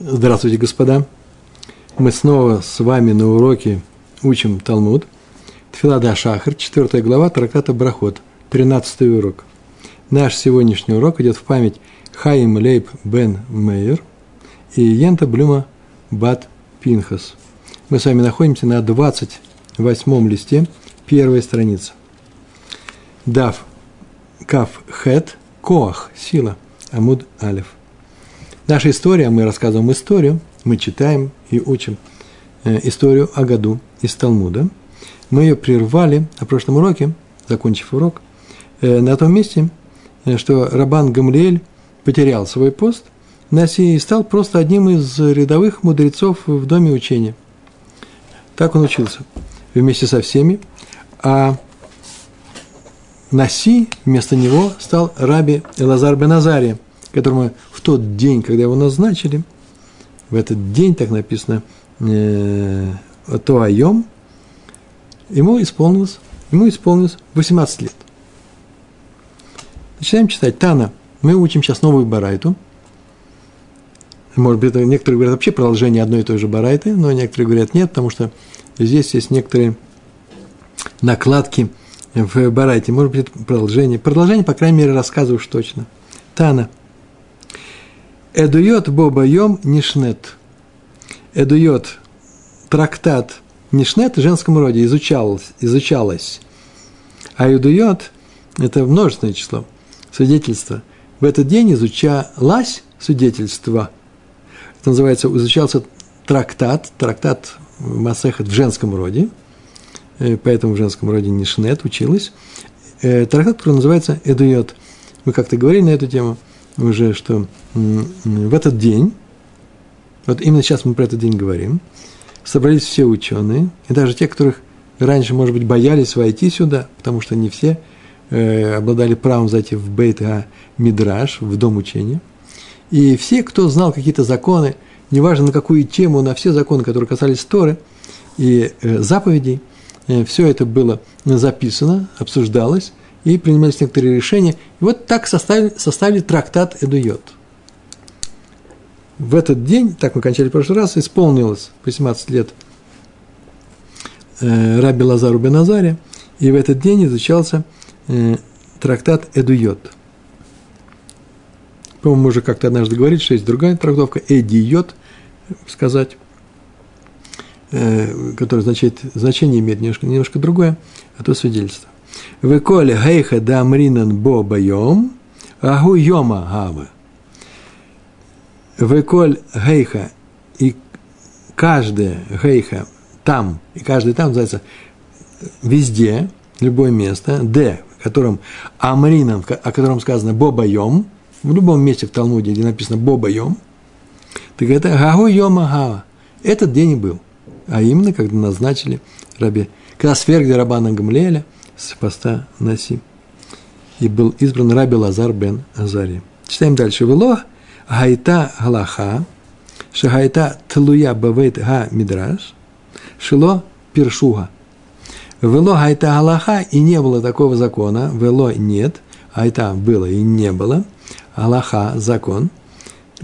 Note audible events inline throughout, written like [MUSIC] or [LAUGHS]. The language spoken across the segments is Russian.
Здравствуйте, господа. Мы снова с вами на уроке учим Талмуд. Тфилада Шахар, 4 глава Траката Брахот, 13 урок. Наш сегодняшний урок идет в память Хаим Лейб Бен Мейер и Йента Блюма Бат Пинхас. Мы с вами находимся на 28 листе, первой страницы. Дав Кав Хет Коах, сила, Амуд Алиф. Наша история, мы рассказываем историю, мы читаем и учим э, историю о году из Талмуда. Мы ее прервали на прошлом уроке, закончив урок, э, на том месте, э, что Рабан Гамлиэль потерял свой пост и стал просто одним из рядовых мудрецов в доме учения. Так он учился вместе со всеми, а Наси вместо него стал раби Элазар Беназария – которому в тот день, когда его назначили, в этот день, так написано, э, ему исполнилось, ему исполнилось 18 лет. Начинаем читать. Тана. Мы учим сейчас новую барайту. Может быть, некоторые говорят вообще продолжение одной и той же барайты, но некоторые говорят нет, потому что здесь есть некоторые накладки в барайте. Может быть, это продолжение. Продолжение, по крайней мере, рассказываю уж точно. Тана. Эдуйот Бобайом Нишнет. Эдуйот трактат Нишнет в женском роде изучалось, изучалось. А Эдуйот – это множественное число, свидетельство. В этот день изучалось свидетельство. Это называется, изучался трактат, трактат Масехет в женском роде, э, поэтому в женском роде Нишнет училась. Э, трактат, который называется Эдуйот. Мы как-то говорили на эту тему – уже, что в этот день, вот именно сейчас мы про этот день говорим, собрались все ученые, и даже те, которых раньше, может быть, боялись войти сюда, потому что не все э, обладали правом зайти в Бейт Мидраш, в дом учения. И все, кто знал какие-то законы, неважно на какую тему, на все законы, которые касались Торы и э, заповедей, э, все это было записано, обсуждалось, и принимались некоторые решения. И вот так составили, составили трактат Эдуйот. В этот день, так мы кончали в прошлый раз, исполнилось 18 лет э, Раби Лазару Беназаре, и в этот день изучался э, трактат Эдуйот. По-моему, мы уже как-то однажды говорили, что есть другая трактовка, Эдиот, сказать, э, которое значит, значение имеет немножко, немножко другое, а то свидетельство. Веколе гейха да амринан бо байом, агу йома гавы. Веколь гейха и каждая гейха там, и каждый там называется везде, любое место, д, в котором амрином, о котором сказано бобайом, в любом месте в Талмуде, где написано бобайом, так это гагу йома гава. Этот день и был. А именно, когда назначили раби, когда свергли Рабана Гамлеля – с поста Наси. И был избран Раби Лазар бен Азари. Читаем дальше. Вело гайта галаха, шагайта тлуя бавейт га мидраш, шило пиршуга. Вело гайта галаха, и не было такого закона, вело нет, айта было и не было, галаха закон,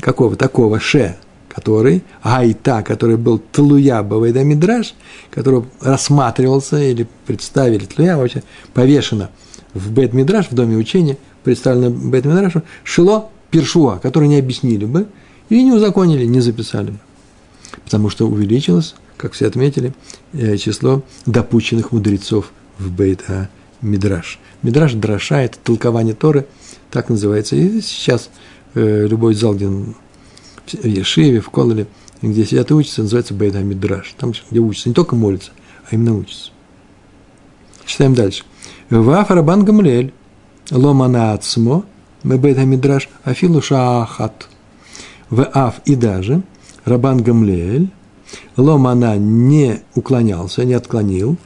какого такого ше, который, айта, который был тлуя бавайда мидраш, который рассматривался или представили, тлуя вообще повешено в бет мидраш, в доме учения, представлено бет мидрашу, шило першуа, который не объяснили бы и не узаконили, не записали бы. Потому что увеличилось, как все отметили, э, число допущенных мудрецов в бейт а мидраш. Мидраш драша – это толкование Торы, так называется. И сейчас э, любой зал, где в Ешиве, в Кололе, где сидят и учатся, называется Бейт Мидраш. Там, где учатся, не только молятся, а именно учатся. Читаем дальше. Ваф Рабан Гамлель, Ломана Ацмо, Бейт Мидраш, Афилу Шаахат. В Аф и даже Рабан Гамлель, Ломана не уклонялся, не отклонил,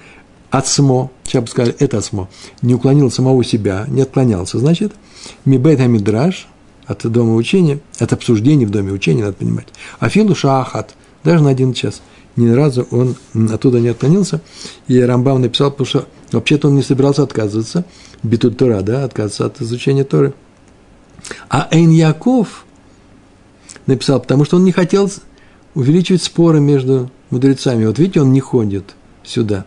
Ацмо, сейчас бы сказали, это Ацмо, не уклонил самого себя, не отклонялся, значит, Мибейт Мидраш, от дома учения, от обсуждений в доме учения, надо понимать. Афилу шахат, даже на один час. Ни разу он оттуда не отклонился. И Рамбам написал, потому что вообще-то он не собирался отказываться, битут Тора, да, отказываться от изучения Торы. А Эйн Яков написал, потому что он не хотел увеличивать споры между мудрецами. Вот видите, он не ходит сюда.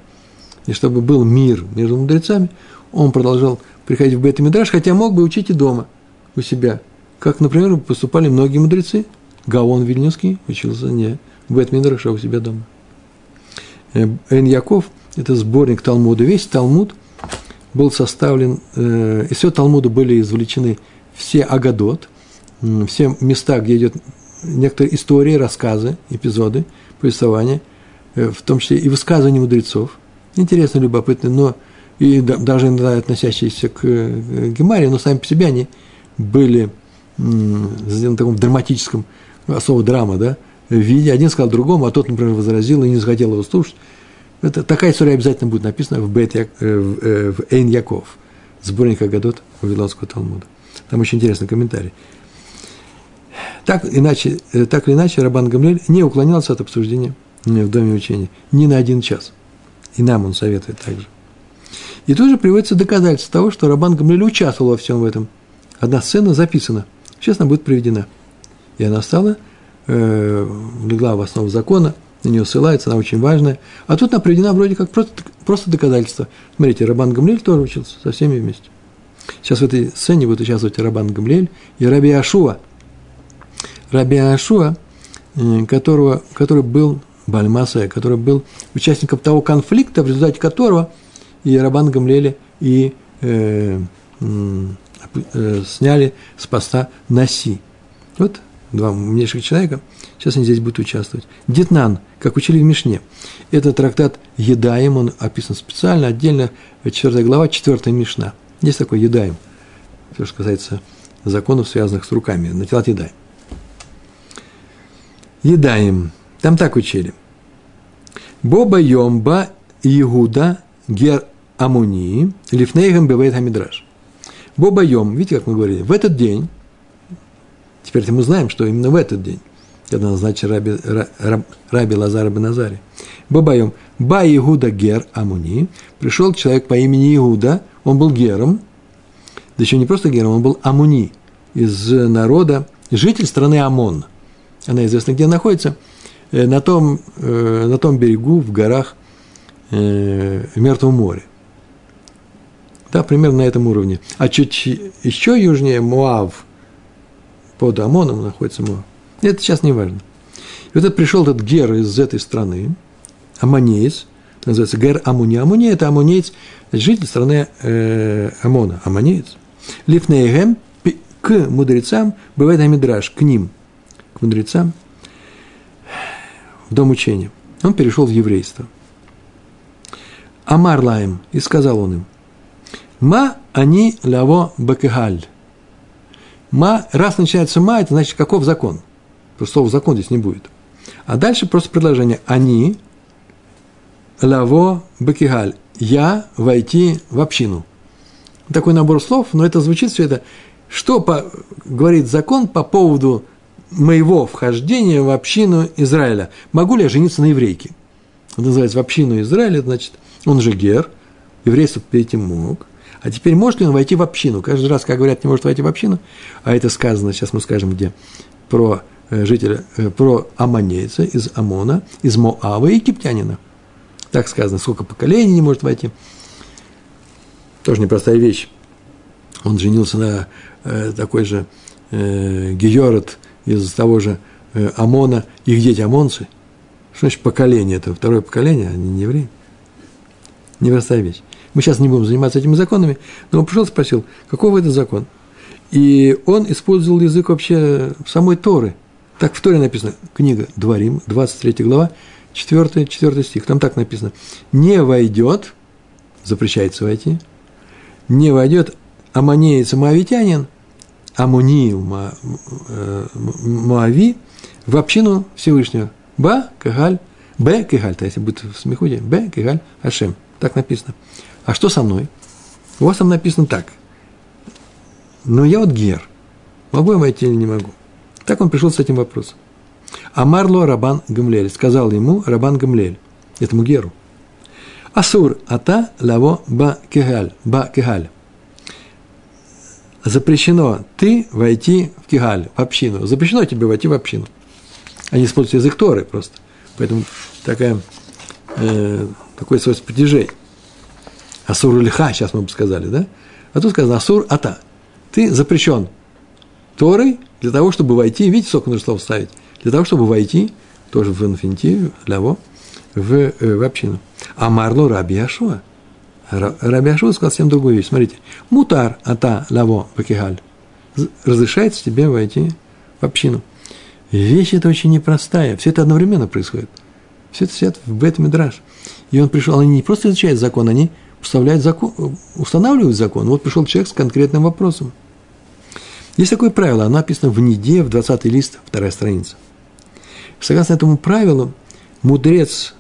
И чтобы был мир между мудрецами, он продолжал приходить в бет Мидраш, хотя мог бы учить и дома у себя. Как, например, поступали многие мудрецы. Гаон Вильнюсский учился не в бет Мидраш, а у себя дома. Э, Эн Яков – это сборник Талмуда. Весь Талмуд был составлен, э, из всего Талмуда были извлечены все Агадот, все места, где идет некоторые истории, рассказы, эпизоды, повествования, э, в том числе и высказывания мудрецов. Интересно, любопытно, но и даже иногда относящиеся к Гемаре, но сами по себе они были в таком драматическом, особо драма, да, виде. Один сказал другому, а тот, например, возразил и не захотел его слушать. Это, такая история обязательно будет написана в, Бет, э, в, э, в Эйн Яков, сборник Агадот Вавилонского Талмуда. Там очень интересный комментарий. Так, иначе, э, так или иначе, Рабан Гамлель не уклонялся от обсуждения в Доме учения ни на один час. И нам он советует также. И тут же приводится доказательство того, что Рабан Гамлель участвовал во всем этом. Одна сцена записана. Сейчас она будет приведена. И она стала, э, легла в основу закона – на нее ссылается, она очень важная. А тут она приведена вроде как просто, просто доказательство. Смотрите, Рабан Гамлель тоже учился со всеми вместе. Сейчас в этой сцене будет участвовать Рабан Гамлель и Раби Ашуа. Раби Ашуа, э, которого, который был Бальмасая, который был участником того конфликта, в результате которого и Рабан Гамлеля и э, сняли с поста Наси. Вот два умнейших человека, сейчас они здесь будут участвовать. Детнан, как учили в Мишне. Это трактат Едаем, он описан специально, отдельно, 4 глава, 4 Мишна. Есть такой Едаем, все, что касается законов, связанных с руками, на тела Едаем. Едаем, там так учили. Боба Йомба Иуда Гер Амуни Лифнейгам Бевейт Хамидраш. Боба Йом, видите, как мы говорили, в этот день, Теперь мы знаем, что именно в этот день, когда назначили раби, раб, раби Лазара Беназари, Бабаем, Ба Игуда Гер Амуни, пришел человек по имени Иуда, он был Гером, да еще не просто Гером, он был Амуни, из народа, житель страны Амон. Она известна, где находится, э, на том, э, на том берегу, в горах, э, в Мертвом море. Да, примерно на этом уровне. А чуть еще южнее Муав – под Амоном находится Моав. Это сейчас не важно. И вот этот пришел этот Гер из этой страны, Амонеец, называется Гер Амуни. Амуни – это амунеец, житель страны э, Амона, амонеец. Лифнейгем к мудрецам, бывает Амидраж, к ним, к мудрецам, в дом учения. Он перешел в еврейство. Амар лаем, и сказал он им, «Ма они лаво бакегаль». Ма, раз начинается ма, это значит, каков закон? Просто слова закон здесь не будет. А дальше просто предложение. Они, лаво, бакигаль. Я войти в общину. Такой набор слов, но это звучит все это. Что по, говорит закон по поводу моего вхождения в общину Израиля? Могу ли я жениться на еврейке? Это называется в общину Израиля, значит, он же гер, еврейство перейти мог. А теперь может ли он войти в общину? Каждый раз, как говорят, не может войти в общину, а это сказано, сейчас мы скажем где, про э, жителя, э, про аманейца из Амона, из Моава и египтянина. Так сказано, сколько поколений не может войти. Тоже непростая вещь. Он женился на э, такой же э, Георот из того же э, Амона, их дети амонцы. Что значит поколение? Это второе поколение, они не евреи. Непростая вещь. Мы сейчас не будем заниматься этими законами, но он пришел и спросил, каков это закон? И он использовал язык вообще самой Торы. Так в Торе написано, книга Дворим, 23 глава, 4, 4 стих, там так написано. Не войдет, запрещается войти, не войдет аманеец моавитянин, амуни э, моави, в общину Всевышнего. Ба, кагаль, б, кагаль, то если будет в смехуде, б, кагаль, ашем. Так написано. А что со мной? У вас там написано так. Но я вот гер. Могу я войти или не могу? Так он пришел с этим вопросом. А Марло Рабан Гамлель. Сказал ему Рабан Гамлель, этому геру. Асур ата лаво ба кегаль. Ба кегаль. запрещено ты войти в Кигаль, в общину. Запрещено тебе войти в общину. Они используют язык Торы просто. Поэтому такая, э, такой свойство падежей. Асур лиха, сейчас мы бы сказали, да? А тут сказано Асур ата. Ты запрещен Торой для того, чтобы войти, видите, сколько нужно слов ставить, для того, чтобы войти, тоже в инфинитиве, для того, в, э, в общину. А Марло Раби Яшуа. Раби Яшуа сказал совсем другую вещь. Смотрите. Мутар ата лаво бакигаль. Разрешается тебе войти в общину. Вещь эта очень непростая. Все это одновременно происходит. Все это сидят в этом Мидраш. И он пришел, они не просто изучают закон, они устанавливают закон, устанавливают закон. Вот пришел человек с конкретным вопросом. Есть такое правило, оно написано в Ниде, в 20 лист, вторая страница. Согласно этому правилу, мудрец,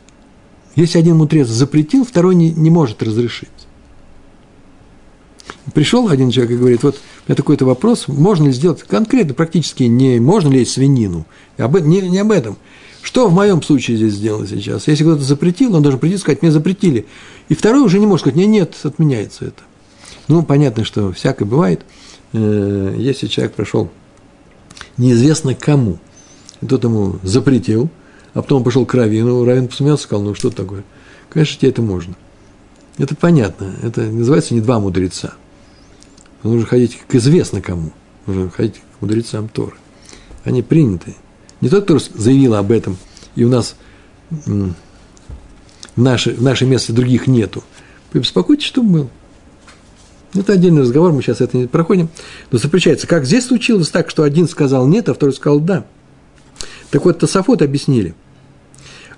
если один мудрец запретил, второй не, не может разрешить. Пришел один человек и говорит, вот у меня такой-то вопрос, можно ли сделать конкретно, практически не можно ли есть свинину, об, не, не об этом. Что в моем случае здесь сделано сейчас? Если кто-то запретил, он должен прийти и сказать, мне запретили. И второй уже не может сказать, нет, нет, отменяется это. Ну, понятно, что всякое бывает. Э, если человек прошел неизвестно кому, тот ему запретил, а потом он пошел к Равину, Равин посмеялся, сказал, ну, что такое? Конечно, тебе это можно. Это понятно. Это называется не два мудреца. Нужно ходить к известно кому. Нужно ходить к мудрецам Торы. Они приняты. Не тот, кто заявил об этом, и у нас наше, в нашем месте других нету. Побеспокойтесь, чтобы был. Это отдельный разговор, мы сейчас это не проходим. Но запрещается. Как здесь случилось так, что один сказал нет, а второй сказал да. Так вот, Тософот объяснили.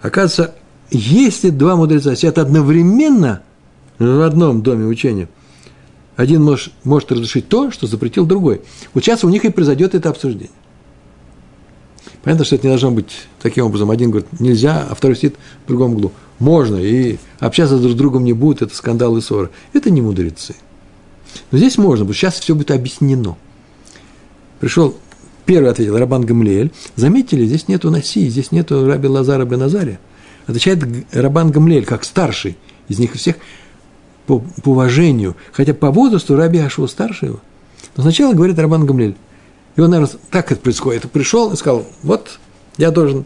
Оказывается, если два мудреца сидят одновременно в одном доме учения, один может, может разрешить то, что запретил другой. Вот сейчас у них и произойдет это обсуждение. Понятно, что это не должно быть таким образом. Один говорит, нельзя, а второй сидит в другом углу. Можно, и общаться друг с другом не будет, это скандал и ссоры. Это не мудрецы. Но здесь можно, потому что сейчас все будет объяснено. Пришел, первый ответил Рабан Гамлиэль. Заметили, здесь нету Наси, здесь нету Раби Лазара бен Назария. Отвечает Рабан Гамлиэль, как старший из них всех, по, по уважению, хотя по возрасту Раби Ашуа старше его. Но сначала говорит Рабан Гамлиэль. И он, наверное, так это происходит. Пришел и сказал, вот, я должен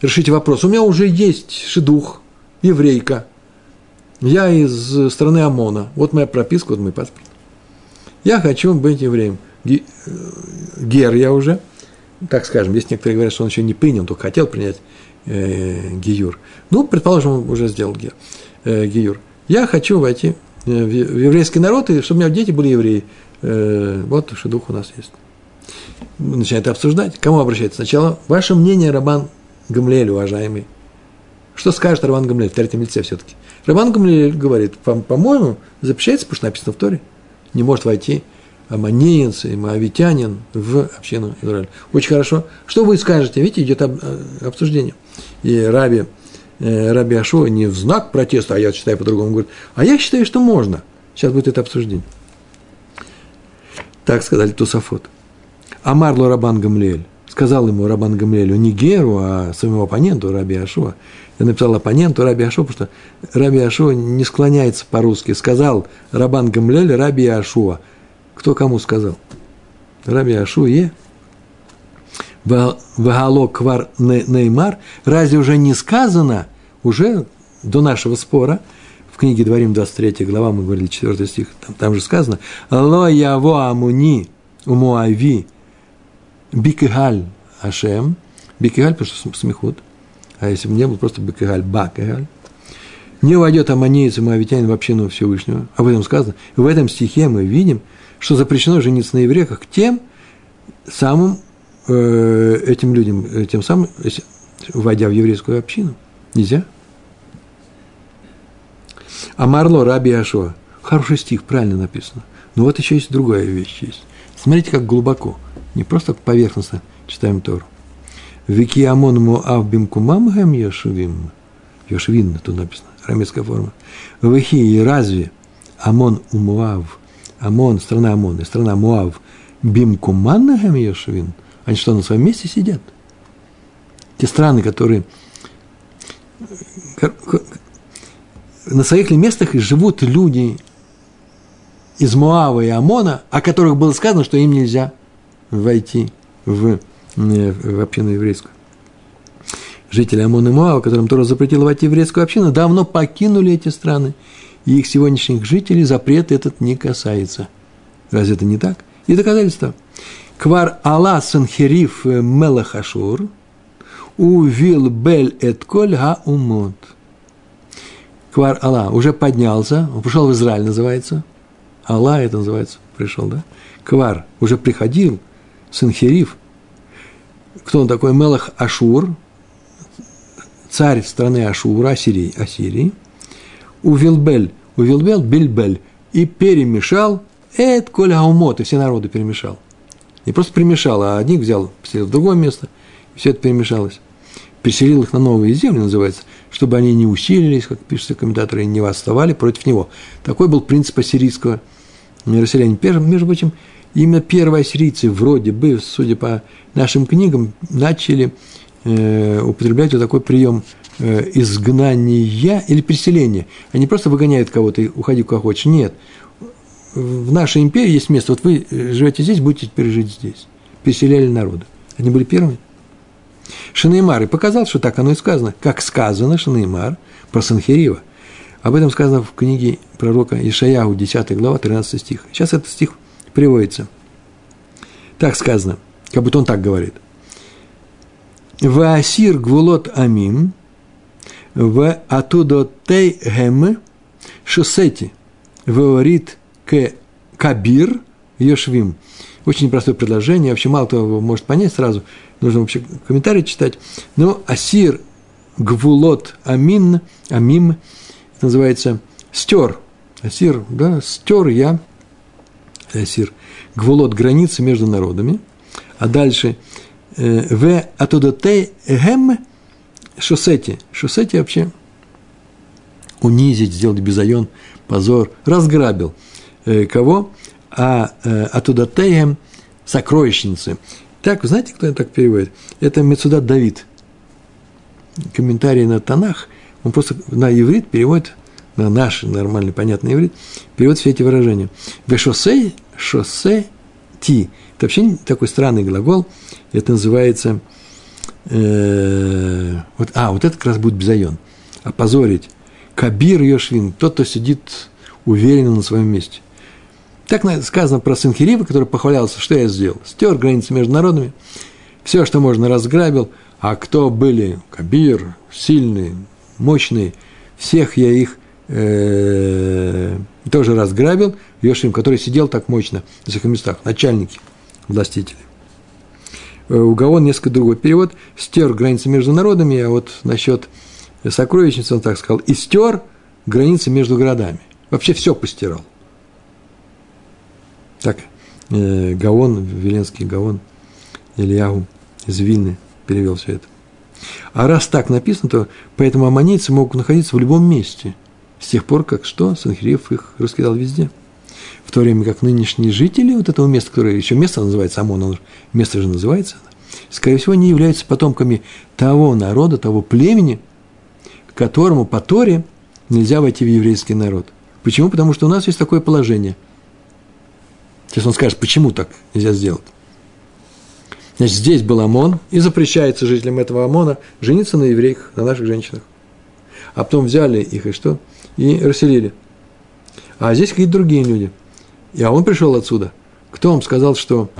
решить вопрос. У меня уже есть шедух, еврейка. Я из страны ОМОНа. Вот моя прописка, вот мой паспорт. Я хочу быть евреем. Э, гер я уже, так скажем, есть некоторые говорят, что он еще не принял, только хотел принять э, Гиюр. Ну, предположим, он уже сделал гер, э, Гиюр. Я хочу войти э, в еврейский народ, и чтобы у меня дети были евреи. Э, вот шедух у нас есть. Начинает обсуждать. Кому обращается? Сначала ваше мнение, Рабан Гамлель, уважаемый. Что скажет Рабан Гамлель в третьем лице все-таки? Рабан Гамлель говорит, по-моему, запрещается, потому что написано в Торе – не может войти аманеец и моавитянин в общину Израиля. Очень хорошо. Что вы скажете? Видите, идет э, обсуждение. И Раби, э, Раби Ашо не в знак протеста, а я считаю по-другому, говорит, а я считаю, что можно. Сейчас будет это обсуждение. Так сказали Тусафот. Амарло Рабан Гамлиэль. Сказал ему Рабан Гамлиэлю не Геру, а своему оппоненту Раби Ашуа. Я написал оппоненту Раби Ашуа, потому что Раби Ашуа не склоняется по-русски. Сказал Рабан Гамлель Раби Ашуа. Кто кому сказал? Раби Ашуе. Вагало квар неймар. Разве уже не сказано, уже до нашего спора, в книге Дворим 23 глава, мы говорили 4 стих, там, там же сказано, «Ло яво амуни умуави бикигаль ашем». Бикигаль, потому что смехут – а если бы не был просто Бекегаль, Бакегаль, не войдет аммонеец и моавитянин в общину Всевышнего. Об этом сказано. В этом стихе мы видим, что запрещено жениться на еврейках тем самым э, этим людям, э, тем самым, если, войдя в еврейскую общину. Нельзя. А Марло Раби Ашуа. Хороший стих, правильно написано. Но вот еще есть другая вещь. Есть. Смотрите, как глубоко. Не просто поверхностно читаем Тору. Вики Амон Моав Бимкумам Гэм Йошвим. Йошвин, тут написано, арамейская форма. Вихи, и разве Амон у Моав, Амон, страна Амон, и страна Моав, Бимкуман Гэм Йошвин, они что, на своем месте сидят? Те страны, которые на своих ли местах живут люди из Муава и Амона, о которых было сказано, что им нельзя войти в, э, в общину еврейскую. Жители Амона и Муава, которым Тора запретила войти в еврейскую общину, давно покинули эти страны, и их сегодняшних жителей запрет этот не касается. Разве это не так? И доказательство. Квар Алла Санхериф Мелахашур, Увил Бель Этколь Га Умот. Квар Алла уже поднялся, он пришел в Израиль, называется. Алла это называется, пришел, да? Квар уже приходил, Санхериф. Кто он такой? Мелах Ашур, царь страны Ашура, Ассирии, Ассирии. Увилбель, Увилбель, Бильбель. И перемешал, Эт Коль и все народы перемешал. Не просто перемешал, а одних взял, поселил в другое место, и все это перемешалось. Переселил их на новые земли, называется, чтобы они не усилились, как пишутся комментаторы, и не восставали против него. Такой был принцип ассирийского расселения. Между прочим, именно первые ассирийцы вроде бы, судя по нашим книгам, начали э, употреблять вот такой прием э, изгнания или переселения. Они просто выгоняют кого-то и уходи куда хочешь. Нет. В нашей империи есть место. Вот вы живете здесь, будете теперь жить здесь. Переселяли народы. Они были первыми. Шинеймар и показал, что так оно и сказано. Как сказано Шинеймар про Санхерива. Об этом сказано в книге пророка Ишаяху, 10 глава, 13 стих. Сейчас этот стих приводится. Так сказано, как будто он так говорит. Ваасир гвулот амим, в атудотей гем, шосети, веорит к кабир, йошвим. Очень простое предложение, вообще мало кто может понять сразу, нужно вообще комментарий читать. Но асир гвулот амин, амим, называется стер. Асир, да, стер я, асир, гвулот границы между народами. А дальше э, в атудотей гем шосети. Шосети вообще унизить, сделать безайон, позор, разграбил. Э, кого? А э, атудотеем сокровищницы. Так, знаете, кто это так переводит? Это Мецудат Давид. Комментарий на Танах, он просто на иврит переводит, на наш нормальный, понятный иврит, переводит все эти выражения. Вешосе, шоссе, ти. Это вообще такой странный глагол. Это называется, э, вот, а, вот это как раз будет безайон. Опозорить. Кабир Йошвин, тот, кто сидит уверенно на своем месте. Так сказано про Санхирива, который похвалялся, что я сделал. Стер границы между народами, все, что можно, разграбил, а кто были Кабир, сильные, мощные, всех я их э, тоже разграбил, Йошим, который сидел так мощно на своих местах, начальники, властители. Э, у Гаон несколько другой перевод. Стер границы между народами, а вот насчет сокровищницы он так сказал. И стер границы между городами. Вообще все постирал. Так, э, Гаон, Веленский Гаон, Ильягу из Вильны перевел все это. А раз так написано, то поэтому аммонийцы могут находиться в любом месте, с тех пор, как что, Санхириев их раскидал везде. В то время как нынешние жители вот этого места, которое еще место называется Амон, оно, место же называется, скорее всего, не являются потомками того народа, того племени, которому по Торе нельзя войти в еврейский народ. Почему? Потому что у нас есть такое положение – Сейчас он скажет, почему так нельзя сделать. Значит, здесь был ОМОН, и запрещается жителям этого ОМОНа жениться на евреях, на наших женщинах. А потом взяли их и что? И расселили. А здесь какие-то другие люди. И, а он пришел отсюда. Кто вам сказал, что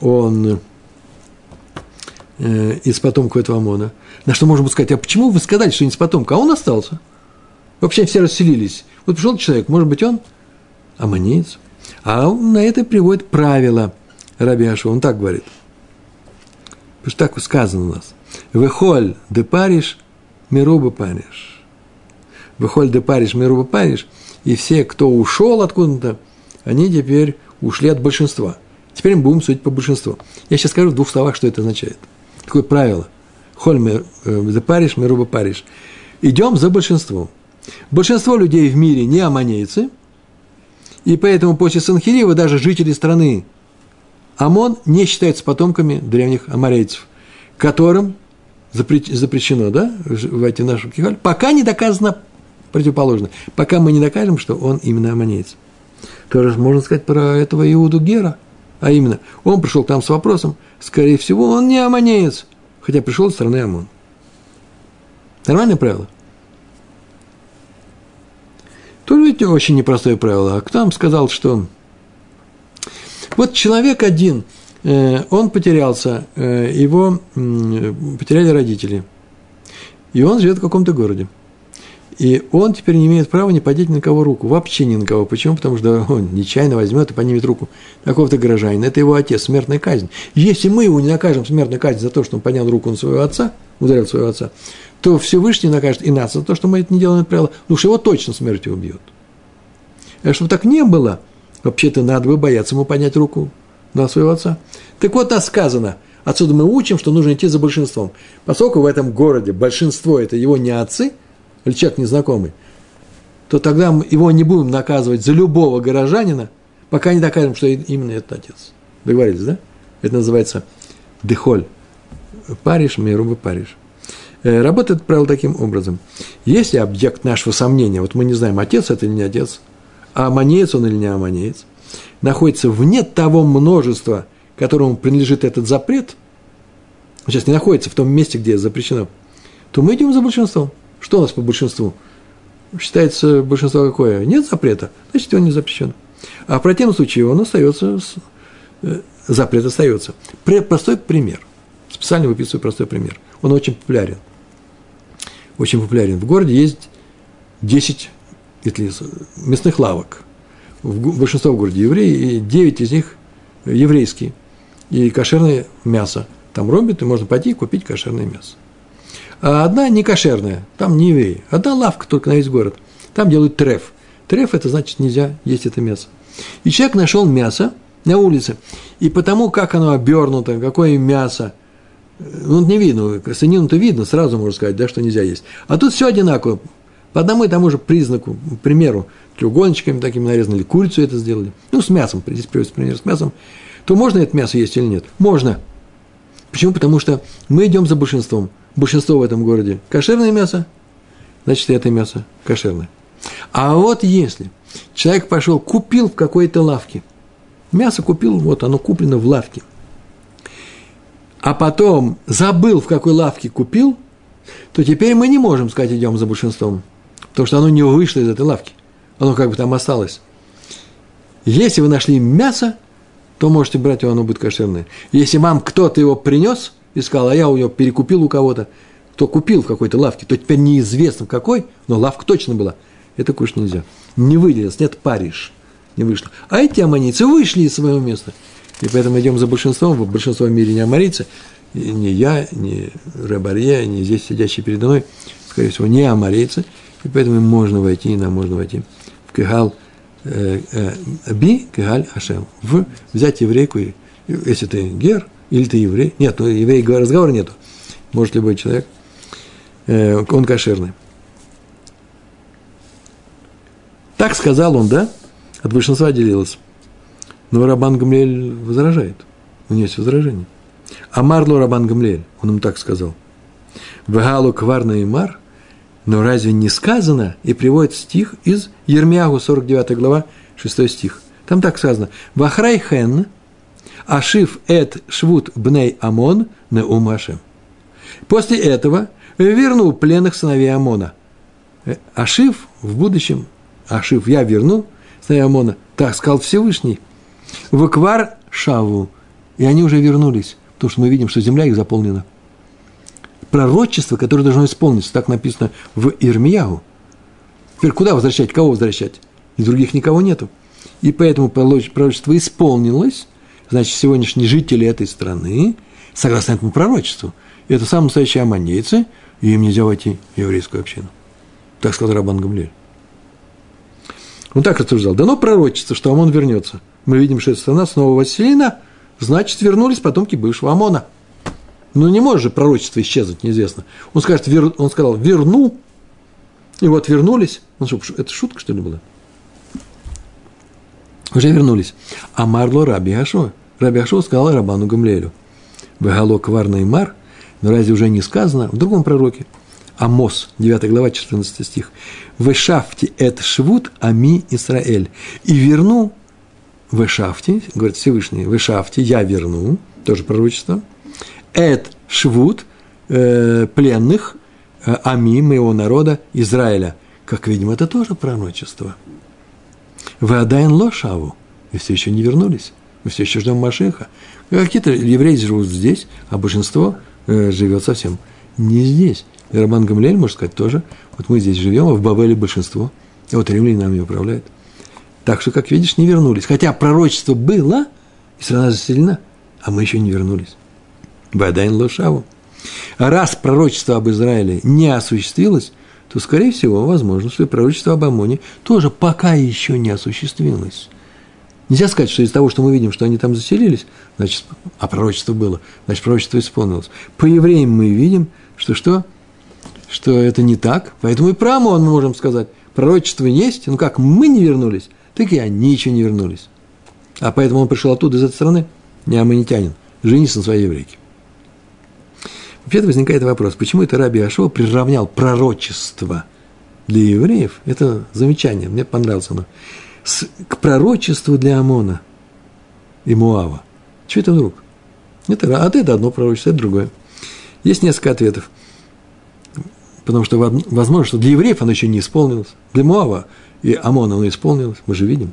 он э, из потомков этого ОМОНа? На что можно сказать, а почему вы сказали, что не из потомка? А он остался. Вообще все расселились. Вот пришел человек, может быть, он аммонеец, а он на это приводит правило Раби Ашу. Он так говорит. Потому что так сказано у нас. Вехоль де париш, мируба париш. Вехоль де париш, мируба париш. И все, кто ушел откуда-то, они теперь ушли от большинства. Теперь мы будем судить по большинству. Я сейчас скажу в двух словах, что это означает. Такое правило. Холь де э, париш, мируба париш. Идем за большинством. Большинство людей в мире не аманейцы – и поэтому после Санхирива даже жители страны Амон не считаются потомками древних аморейцев, которым запрещено да, войти в нашу кихаль, пока не доказано противоположно, пока мы не докажем, что он именно амонеец. тоже можно сказать про этого Иуду Гера. А именно, он пришел там с вопросом, скорее всего, он не аманеец, хотя пришел из страны Амон. Нормальное правило? Тоже ведь очень непростое правило. А кто там сказал, что... Вот человек один, э, он потерялся, э, его потеряли родители, и он живет в каком-то городе – и он теперь не имеет права не поднять ни на кого руку. Вообще ни на кого. Почему? Потому что [LAUGHS] он нечаянно возьмет и поднимет руку какого-то горожанина. Это его отец, смертная казнь. Если мы его не накажем смертной казнь за то, что он поднял руку на своего отца, ударил своего отца, то Всевышний накажет и нас за то, что мы это не делаем, это правило. Ну, уж его точно смертью убьет. А чтобы так не было, вообще-то надо бы бояться ему поднять руку на своего отца. Так вот, нас сказано – Отсюда мы учим, что нужно идти за большинством. Поскольку в этом городе большинство – это его не отцы – или человек незнакомый, то тогда его не будем наказывать за любого горожанина, пока не докажем, что именно этот отец. Договорились, да? Это называется дехоль. Париж, мирубы Париж. Э, работает правило таким образом. Если объект нашего сомнения, вот мы не знаем, отец это или не отец, а аманеец он или не аманеец, находится вне того множества, которому принадлежит этот запрет, сейчас не находится в том месте, где запрещено, то мы идем за большинством. Что у нас по большинству? Считается большинство какое? Нет запрета, значит, он не запрещен. А в противном случае он остается, э, запрет остается. Простой пример. Специально выписываю простой пример. Он очень популярен. Очень популярен. В городе есть 10 мясных лавок. В большинство в городе евреи, и 9 из них еврейские. И кошерное мясо. Там робят, и можно пойти и купить кошерное мясо. А одна не кошерная, там не евреи. Одна лавка только на весь город. Там делают треф. Треф – это значит нельзя есть это мясо. И человек нашел мясо на улице. И потому, как оно обернуто, какое мясо, ну, не видно, санину-то видно, сразу можно сказать, да, что нельзя есть. А тут все одинаково. По одному и тому же признаку, к примеру, треугольничками такими нарезаны, или курицу это сделали, ну, с мясом, здесь приводится пример с мясом, то можно это мясо есть или нет? Можно. Почему? Потому что мы идем за большинством большинство в этом городе кошерное мясо, значит, это мясо кошерное. А вот если человек пошел, купил в какой-то лавке, мясо купил, вот оно куплено в лавке, а потом забыл, в какой лавке купил, то теперь мы не можем сказать, идем за большинством, потому что оно не вышло из этой лавки, оно как бы там осталось. Если вы нашли мясо, то можете брать его, оно будет кошерное. Если вам кто-то его принес – и сказал, а я у него перекупил у кого-то, кто купил в какой-то лавке, то теперь неизвестно в какой, но лавка точно была. Это кушать нельзя. Не выделилось, нет Париж. Не вышло. А эти аммонийцы вышли из своего места. И поэтому идем за большинством. Большинство в мире не амарийцы. Не я, не Рабарье, не здесь сидящий передо мной, скорее всего, не амарийцы. И поэтому им можно войти, и нам можно войти в Кегал э, э, Би, Кегаль Ашем. В, взять еврейку, если ты гер – или ты еврей? Нет, ну еврей разговора нету. Может любой человек. Э, он кошерный. Так сказал он, да? От большинства отделилось. Но Рабан Гамлель возражает. У него есть возражение. Амарло Рабан Гамлель, он ему так сказал. Вегалу кварна и мар, но разве не сказано, и приводит стих из Ермиягу, 49 глава, 6 стих. Там так сказано. Вахрай Ашив эт швуд бней Амон на умашем. После этого вернул пленных сыновей Амона. Э, Ашив в будущем, Ашив я верну сыновей Амона, так сказал Всевышний. В Эквар Шаву, и они уже вернулись, потому что мы видим, что земля их заполнена. Пророчество, которое должно исполниться, так написано в Ирмиягу. Теперь куда возвращать, кого возвращать? Из других никого нету. И поэтому пророчество исполнилось, значит, сегодняшние жители этой страны, согласно этому пророчеству, это самые настоящие аманейцы, и им нельзя войти в еврейскую общину. Так сказал Рабан Гамлель. Он так рассуждал. Дано пророчество, что Амон вернется. Мы видим, что эта страна снова Василина, значит, вернулись потомки бывшего Амона. Но не может же пророчество исчезнуть, неизвестно. Он, скажет, вер, он сказал, верну, и вот вернулись. Он что, это шутка, что ли, была? Уже вернулись. А Марло Раби Ашо. Раби Ашо сказал Рабану Гамлелю. Вегало кварный мар, но разве уже не сказано в другом пророке? Амос, 9 глава, 14 стих. «Вешафти эт швуд ами Исраэль» «И верну Вешафти, говорит Всевышний, Вешафти, я верну, тоже пророчество. Эд швуд, э, пленных, э, ами моего народа Израиля. Как видим, это тоже пророчество. Вы адайн лошаву, и все еще не вернулись. Мы все еще ждем Машеха. Какие-то евреи живут здесь, а большинство э, живет совсем не здесь. И Роман Гамлель, можно сказать, тоже. Вот мы здесь живем, а в Бавеле большинство. И вот римляне нами управляют. Так что, как видишь, не вернулись. Хотя пророчество было, и страна заселена, а мы еще не вернулись. Бадайн Лошаву. А раз пророчество об Израиле не осуществилось, то, скорее всего, возможно, что и пророчество об Амоне тоже пока еще не осуществилось. Нельзя сказать, что из того, что мы видим, что они там заселились, значит, а пророчество было, значит, пророчество исполнилось. По евреям мы видим, что что? Что это не так. Поэтому и про Амон мы можем сказать. Пророчество есть, ну как, мы не вернулись, так и они еще не вернулись. А поэтому он пришел оттуда, из этой страны, не аммонитянин, женился на своей еврейке. Вообще-то возникает вопрос, почему это Раби Ашо приравнял пророчество для евреев? Это замечание, мне понравилось оно. С, к пророчеству для Амона и Муава. Чего это вдруг? Это, а это одно пророчество, это другое. Есть несколько ответов. Потому что возможно, что для евреев оно еще не исполнилось. Для Муава и Амона оно исполнилось, мы же видим.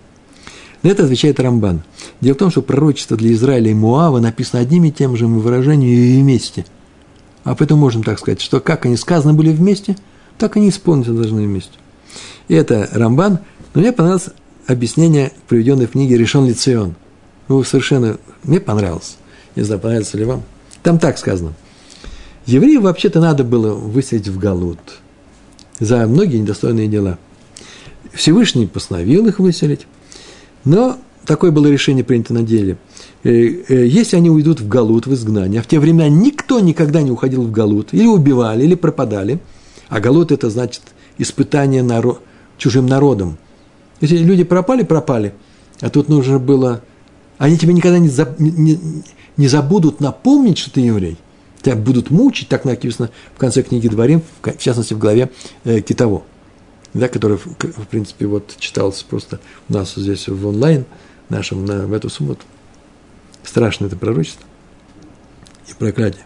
На это отвечает Рамбан. Дело в том, что пророчество для Израиля и Муава написано одним и тем же выражением и вместе. А поэтому можем так сказать, что как они сказаны были вместе, так они исполниться должны вместе. И это Рамбан. Но мне понравилось объяснение, приведенное в книге «Решен Лицион». Ну, совершенно... Мне понравилось. Не знаю, понравится ли вам. Там так сказано. Евреев вообще-то надо было выселить в Галут за многие недостойные дела. Всевышний постановил их выселить, но такое было решение принято на деле. Э, э, если они уйдут в Галут, в изгнание, а в те времена никто никогда не уходил в Галут, или убивали, или пропадали, а Галут – это значит испытание народ, чужим народом. Если люди пропали, пропали, а тут нужно было… Они тебе никогда не, за, не, не забудут напомнить, что ты еврей. Тебя будут мучить, так написано в конце книги Дворим, в частности, в главе э, Китово, да, который, в принципе, вот читался просто у нас здесь в онлайн нашем на, в эту субботу. Страшное это пророчество и проклятие.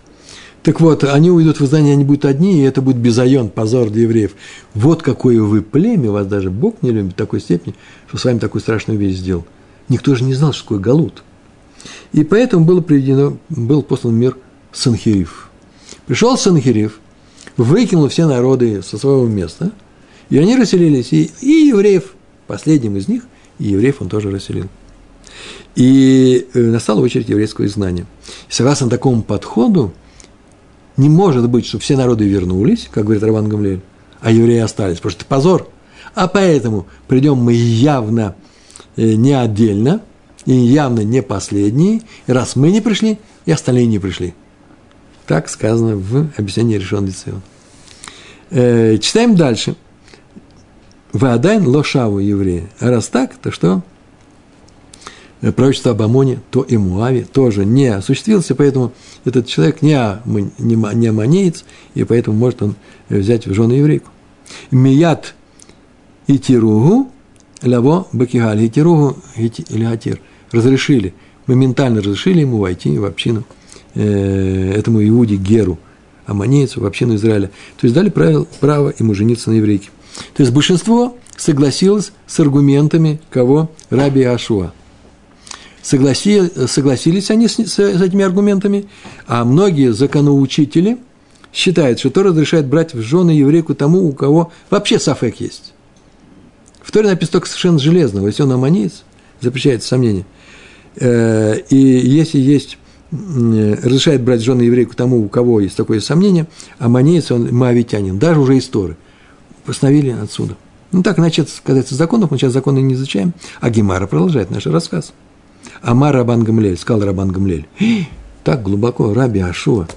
Так вот, они уйдут в издание, они будут одни, и это будет безайон, позор для евреев. Вот какое вы племя, вас даже Бог не любит в такой степени, что с вами такую страшную вещь сделал. Никто же не знал, что такое галут. И поэтому было приведено, был послан мир Санхириф. Пришел Санхириф, выкинул все народы со своего места, и они расселились, и, и евреев, последним из них, и евреев он тоже расселил. И э, настала очередь еврейского изгнания. И согласно такому подходу, не может быть, что все народы вернулись, как говорит Раван Гамлель, а евреи остались, потому что это позор. А поэтому придем мы явно э, не отдельно, и явно не последние, и раз мы не пришли, и остальные не пришли. Так сказано в объяснении решен Лицион. Э, читаем дальше. Ваадайн лошаву евреи. А раз так, то что? Пророчество об Амоне, то и Муаве тоже не осуществился, поэтому этот человек не, не, не аманеец, и поэтому может он взять в жену еврейку. Мият и тиругу ляво бакигаль. И тиругу или атир. Разрешили, моментально разрешили ему войти в общину, э, этому Иуде Геру, аманейцу, в общину Израиля. То есть дали право, право ему жениться на еврейке. То есть большинство согласилось с аргументами кого? Раби Ашуа – Согласи, согласились они с, с, с этими аргументами, а многие законоучители считают, что то разрешает брать в жены еврейку тому, у кого вообще сафек есть. В Торе написано только совершенно железного, если он аманеец, запрещается сомнение. Э, и если есть разрешает брать жены еврейку тому, у кого есть такое сомнение, а он маавитянин, даже уже из Торы. Постановили отсюда. Ну, так, значит, касается законов, мы сейчас законы не изучаем, а Гемара продолжает наш рассказ. Амар Рабан Гамлель, сказал Рабан Гамлель, так глубоко, Раби Ашуа,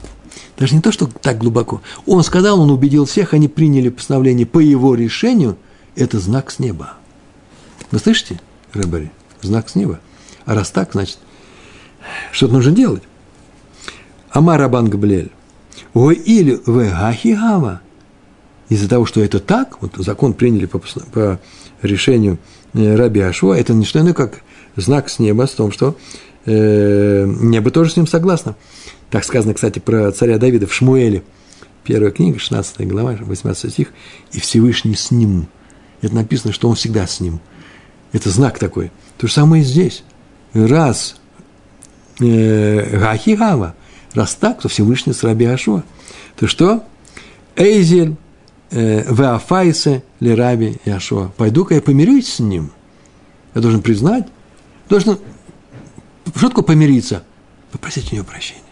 даже не то, что так глубоко, он сказал, он убедил всех, они приняли постановление по его решению, это знак с неба. Вы слышите, Рэбери? Знак с неба. А раз так, значит, что-то нужно делать. Амар Рабан Гамлель, ой или вегахи гава, из-за того, что это так, вот закон приняли по, по решению э, Раби Ашуа, это не что иное, как знак с неба, с том, что э, небо тоже с ним согласно. Так сказано, кстати, про царя Давида в Шмуэле. Первая книга, 16 глава, 18 стих. «И Всевышний с ним». Это написано, что он всегда с ним. Это знак такой. То же самое и здесь. Раз э, Гахи Гава, раз так, то Всевышний с Раби Ашуа. То что? Эйзель э, Веафайсе Лераби Яшуа. Пойду-ка я помирюсь с ним. Я должен признать, должен что такое помириться? Попросить у нее прощения.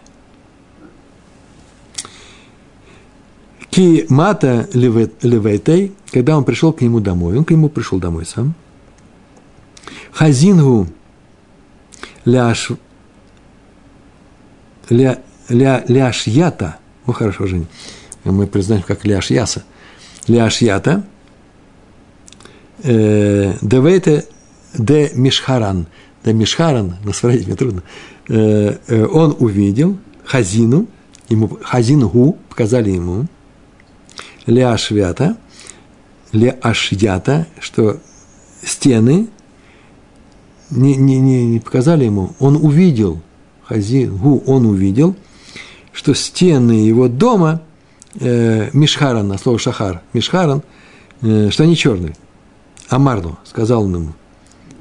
Ки мата левейтей, когда он пришел к нему домой, он к нему пришел домой сам. Хазингу ляш, ля, ля, ляшьята, ну хорошо, Женя, мы признаем как ляшьяса, ляшьята, э, девейте де мишхаран – да Мишхаран, на сварить мне трудно, э, э, он увидел Хазину, ему Хазингу показали ему, Леашвята, Леашьята, что стены не, не, не, не показали ему, он увидел, Хазингу он увидел, что стены его дома, э, Мишхаран, на слово Шахар, Мишхаран, э, что они черные. Амарло, сказал он ему,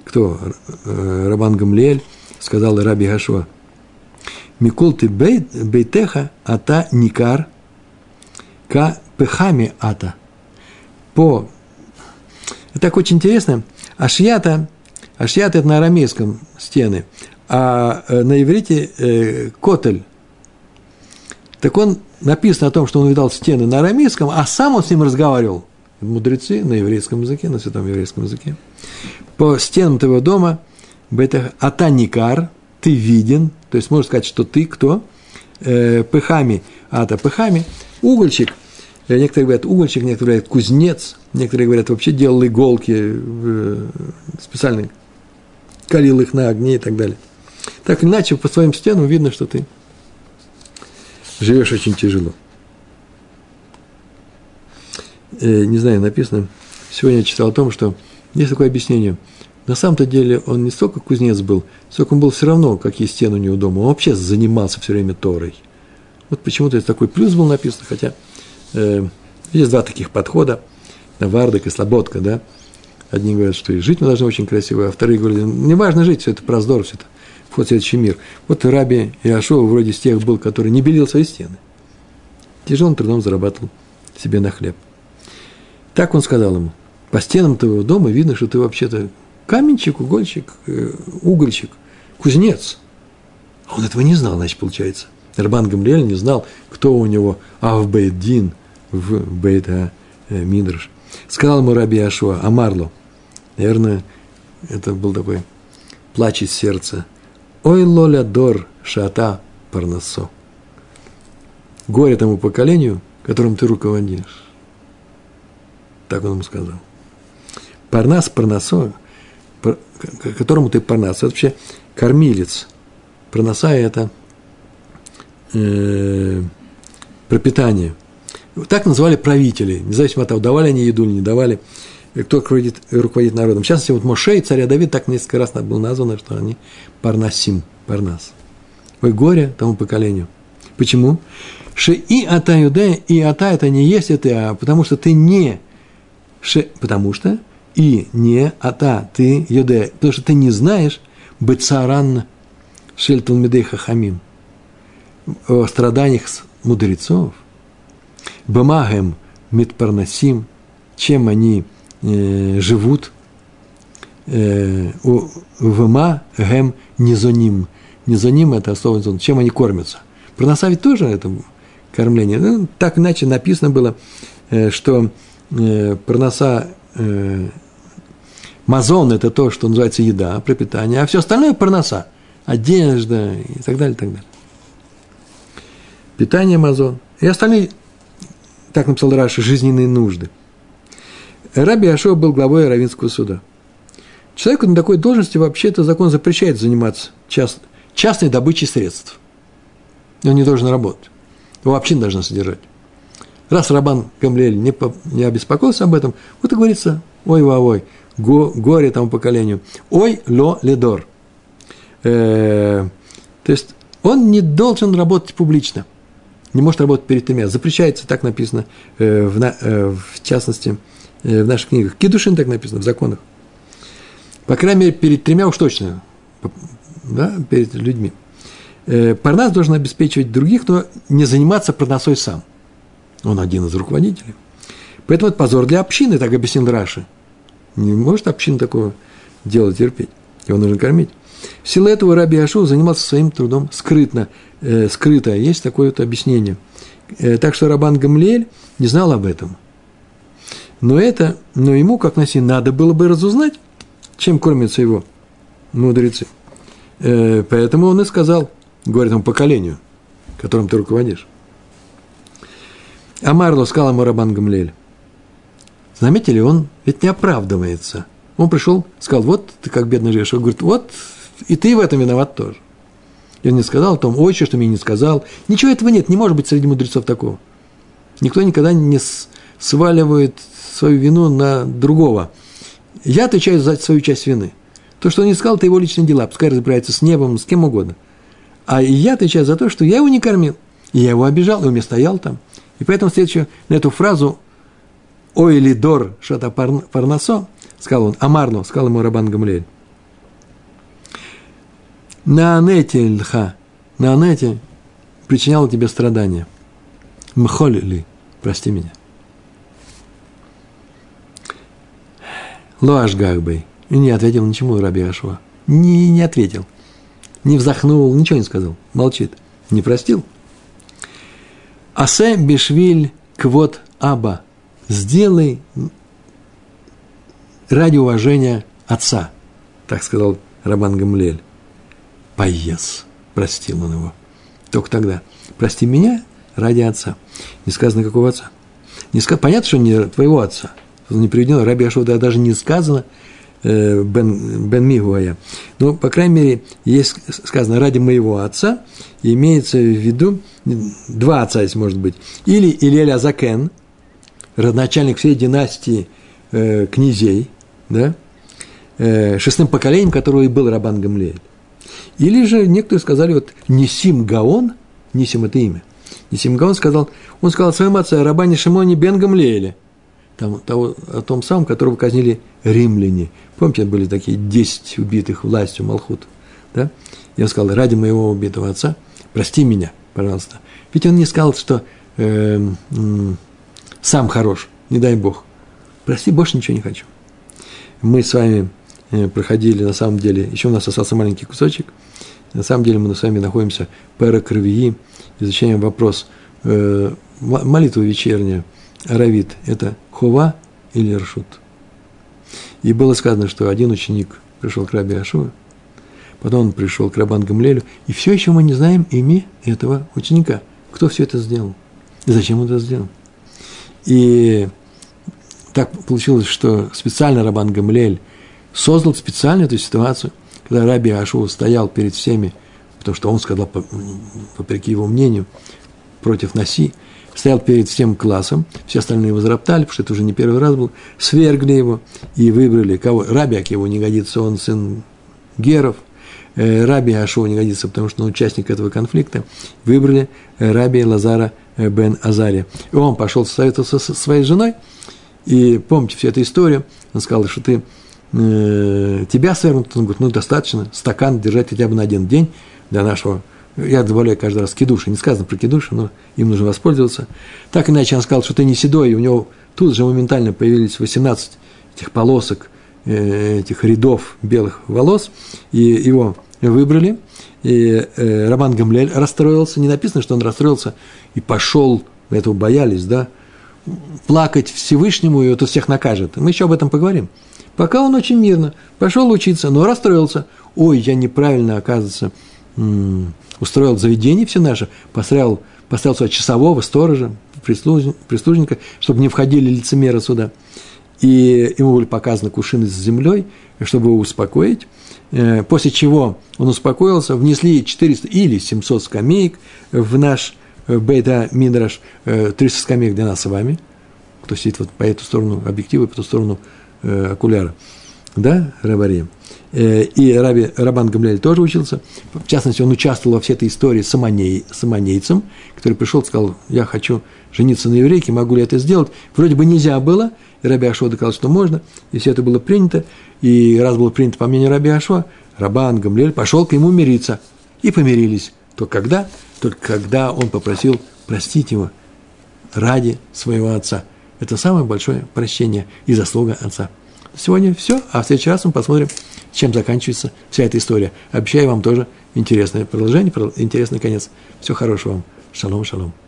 кто? Э, Рабан Гамлиэль сказал Раби Гашуа. Микол ты бейтеха, ата никар, ка пехами ата. По... Это так очень интересно. Ашьята, ашьята это на арамейском стены, а э, на иврите э, котель. Так он написано о том, что он видал стены на арамейском, а сам он с ним разговаривал. Мудрецы на еврейском языке, на святом еврейском языке по стенам твоего дома, бета атаникар, ты виден, то есть можно сказать, что ты кто? Э, пыхами, ата пыхами, угольщик, э, некоторые говорят угольщик, некоторые говорят кузнец, некоторые говорят вообще делал иголки, э, калил их на огне и так далее. Так иначе по своим стенам видно, что ты живешь очень тяжело. Э, не знаю, написано, сегодня я читал о том, что есть такое объяснение. На самом-то деле он не столько кузнец был, сколько он был все равно, какие стены у него дома. Он вообще занимался все время Торой. Вот почему-то такой плюс был написан, хотя э, есть два таких подхода, Вардак и Слободка, да. Одни говорят, что и жить мы должны очень красиво, а вторые говорят, не важно жить, все это проздор, все это вход в следующий мир. Вот Раби Иошуа вроде из тех был, который не белил свои стены. Тяжелым трудом зарабатывал себе на хлеб. Так он сказал ему, по стенам твоего дома видно, что ты вообще-то каменщик, угольщик, э, угольщик, кузнец. А он этого не знал, значит, получается. Рабан Гамлиэль не знал, кто у него Авбейдин в Бейта э, Мидрш. Сказал ему Раби Ашуа, Амарло. Наверное, это был такой плач из сердца. Ой, лоля дор шата парнасо. Горе тому поколению, которым ты руководишь. Так он ему сказал. Парнас, парнасо, которому ты парнас, это вообще кормилец. Парнаса – это э, пропитание. Так называли правителей, независимо от того, давали они еду или не давали, кто руководит, руководит народом. В частности, вот Моше и царя Давид так несколько раз было названо, что они парнасим, парнас. Ой, горе тому поколению. Почему? Ше и ата юдея, и ата это не есть это, а потому что ты не ше, потому что и не ата, ты юде, потому что ты не знаешь бецаран шельтун медей хахамим, о страданиях мудрецов, бамагем митпарнасим, чем они э, живут, э, вма гем низоним. Низоним – это слово чем они кормятся. Проноса ведь тоже это кормление. Ну, так иначе написано было, э, что э, проноса э, Мазон – это то, что называется еда, пропитание, а все остальное – парноса, одежда и так далее, и так далее. Питание – мазон. И остальные, так написал Раши, жизненные нужды. Раби Ашо был главой Равинского суда. Человеку на такой должности вообще-то закон запрещает заниматься част, частной добычей средств. Он не должен работать. Его вообще не должна содержать. Раз Рабан Гамлиэль не, не обеспокоился об этом, вот и говорится, ой-ой-ой, го, горе тому поколению. Ой, ло, ледор. э, то есть он не должен работать публично, не может работать перед тремя. Запрещается, так написано, э, в, на, э, в частности, э, в наших книгах. Кедушин так написано, в законах. По крайней мере, перед тремя уж точно, да, перед людьми. Э, Парнас должен обеспечивать других, но не заниматься парносой сам. Он один из руководителей. Поэтому это позор для общины, так объяснил Раши. Не может община такого делать, терпеть. Его нужно кормить. В силу этого Раби Ашур занимался своим трудом скрытно, э, скрыто. Есть такое вот объяснение. Э, так что Рабан Гамлиэль не знал об этом. Но это, но ему, как носи, надо было бы разузнать, чем кормятся его мудрецы. Э, поэтому он и сказал, говорит ему поколению, которым ты руководишь. Амарло сказал ему Рабан Гамлиэль. Заметили, он ведь не оправдывается. Он пришел, сказал, вот ты как бедный живешь. Он говорит, вот и ты в этом виноват тоже. И он не сказал о том, ой, что мне не сказал. Ничего этого нет, не может быть среди мудрецов такого. Никто никогда не сваливает свою вину на другого. Я отвечаю за свою часть вины. То, что он не сказал, это его личные дела. Пускай разбирается с небом, с кем угодно. А я отвечаю за то, что я его не кормил. Я его обижал, и он мне стоял там. И поэтому следующую на эту фразу «Ой ли дор шата парнасо», сказал он, Амарно, сказал ему Рабан Гамлель. На анете льха, на анете причинял тебе страдания. Мхоль ли, прости меня. Лоаш Гагбей. И не ответил ничему Раби Ашуа. Не, не ответил. Не вздохнул, ничего не сказал. Молчит. Не простил. Асе бешвиль квот аба. Сделай ради уважения отца. Так сказал Рабан Гамлель поез. Простил он его. Только тогда. Прости меня ради отца. Не сказано, какого отца. Не сказано, понятно, что не твоего отца. Не приведено, Раби Ашода даже не сказано, Бен, бен Мигуая. Но, по крайней мере, есть сказано ради моего отца, имеется в виду два отца, если может быть. Или Илель Азакен, родоначальник всей династии э, князей, да, э, шестым поколением, которого и был Рабан Гамлиэль. Или же некоторые сказали, вот Нисим Гаон, Нисим – это имя, Нисим Гаон сказал, он сказал своему отцу, Рабане Шимоне Бен Гамлеэле, там, того, о том самом, которого казнили римляне. Помните, были такие 10 убитых властью Малхут, да? Он сказал, ради моего убитого отца, прости меня, пожалуйста. Ведь он не сказал, что э, э, сам хорош, не дай Бог. Прости, больше ничего не хочу. Мы с вами Э, проходили, на самом деле, еще у нас остался маленький кусочек, на самом деле мы с вами находимся пара кровии, изучаем вопрос э, молитва вечерняя, аравит – это хова или ршут. И было сказано, что один ученик пришел к Раби Ашуа, потом он пришел к Рабан Гамлелю, и все еще мы не знаем имя этого ученика. Кто все это сделал? И зачем он это сделал? И так получилось, что специально Рабан Гамлель создал специально эту ситуацию, когда Раби Ашуа стоял перед всеми, потому что он сказал, вопреки его мнению, против Наси, стоял перед всем классом, все остальные возроптали, потому что это уже не первый раз был, свергли его и выбрали кого. Рабиак его не годится, он сын Геров, э, Раби Ашуа не годится, потому что он участник этого конфликта, выбрали э, Раби Лазара э, бен Азария. И он пошел советоваться со своей женой, и помните всю эту историю, он сказал, что ты Э, тебя свергнут, он говорит, ну, достаточно, стакан держать хотя бы на один день для нашего, я добавляю каждый раз кидуши, не сказано про кидуши, но им нужно воспользоваться. Так иначе он сказал, что ты не седой, и у него тут же моментально появились 18 этих полосок, э, этих рядов белых волос, и его выбрали, и э, Роман Гамлель расстроился, не написано, что он расстроился и пошел, этого боялись, да, плакать Всевышнему, и это всех накажет. Мы еще об этом поговорим. Пока он очень мирно пошел учиться, но расстроился. Ой, я неправильно, оказывается, устроил заведение все наше, поставил, поставил сюда часового, сторожа, прислужника, чтобы не входили лицемеры сюда. И ему были показаны кувшины с землей, чтобы его успокоить. Э, после чего он успокоился, внесли 400 или 700 скамеек в наш э, Бейта Миндраш, 300 э, скамеек для нас с вами, кто сидит вот по эту сторону объектива, по ту сторону окуляра, да, Рабари. Э, и Раби, Рабан Гамлель тоже учился. В частности, он участвовал во всей этой истории с, аманей, который пришел и сказал, я хочу жениться на еврейке, могу ли это сделать? Вроде бы нельзя было, и Раби Ашо доказал, что можно, и все это было принято, и раз было принято по мнению Раби Ашо, Рабан Гамлель пошел к нему мириться, и помирились. Только когда? Только когда он попросил простить его ради своего отца. Это самое большое прощение и заслуга отца. Сегодня все, а в следующий раз мы посмотрим, чем заканчивается вся эта история. Обещаю вам тоже интересное продолжение, интересный конец. Всего хорошего вам. Шалом, шалом.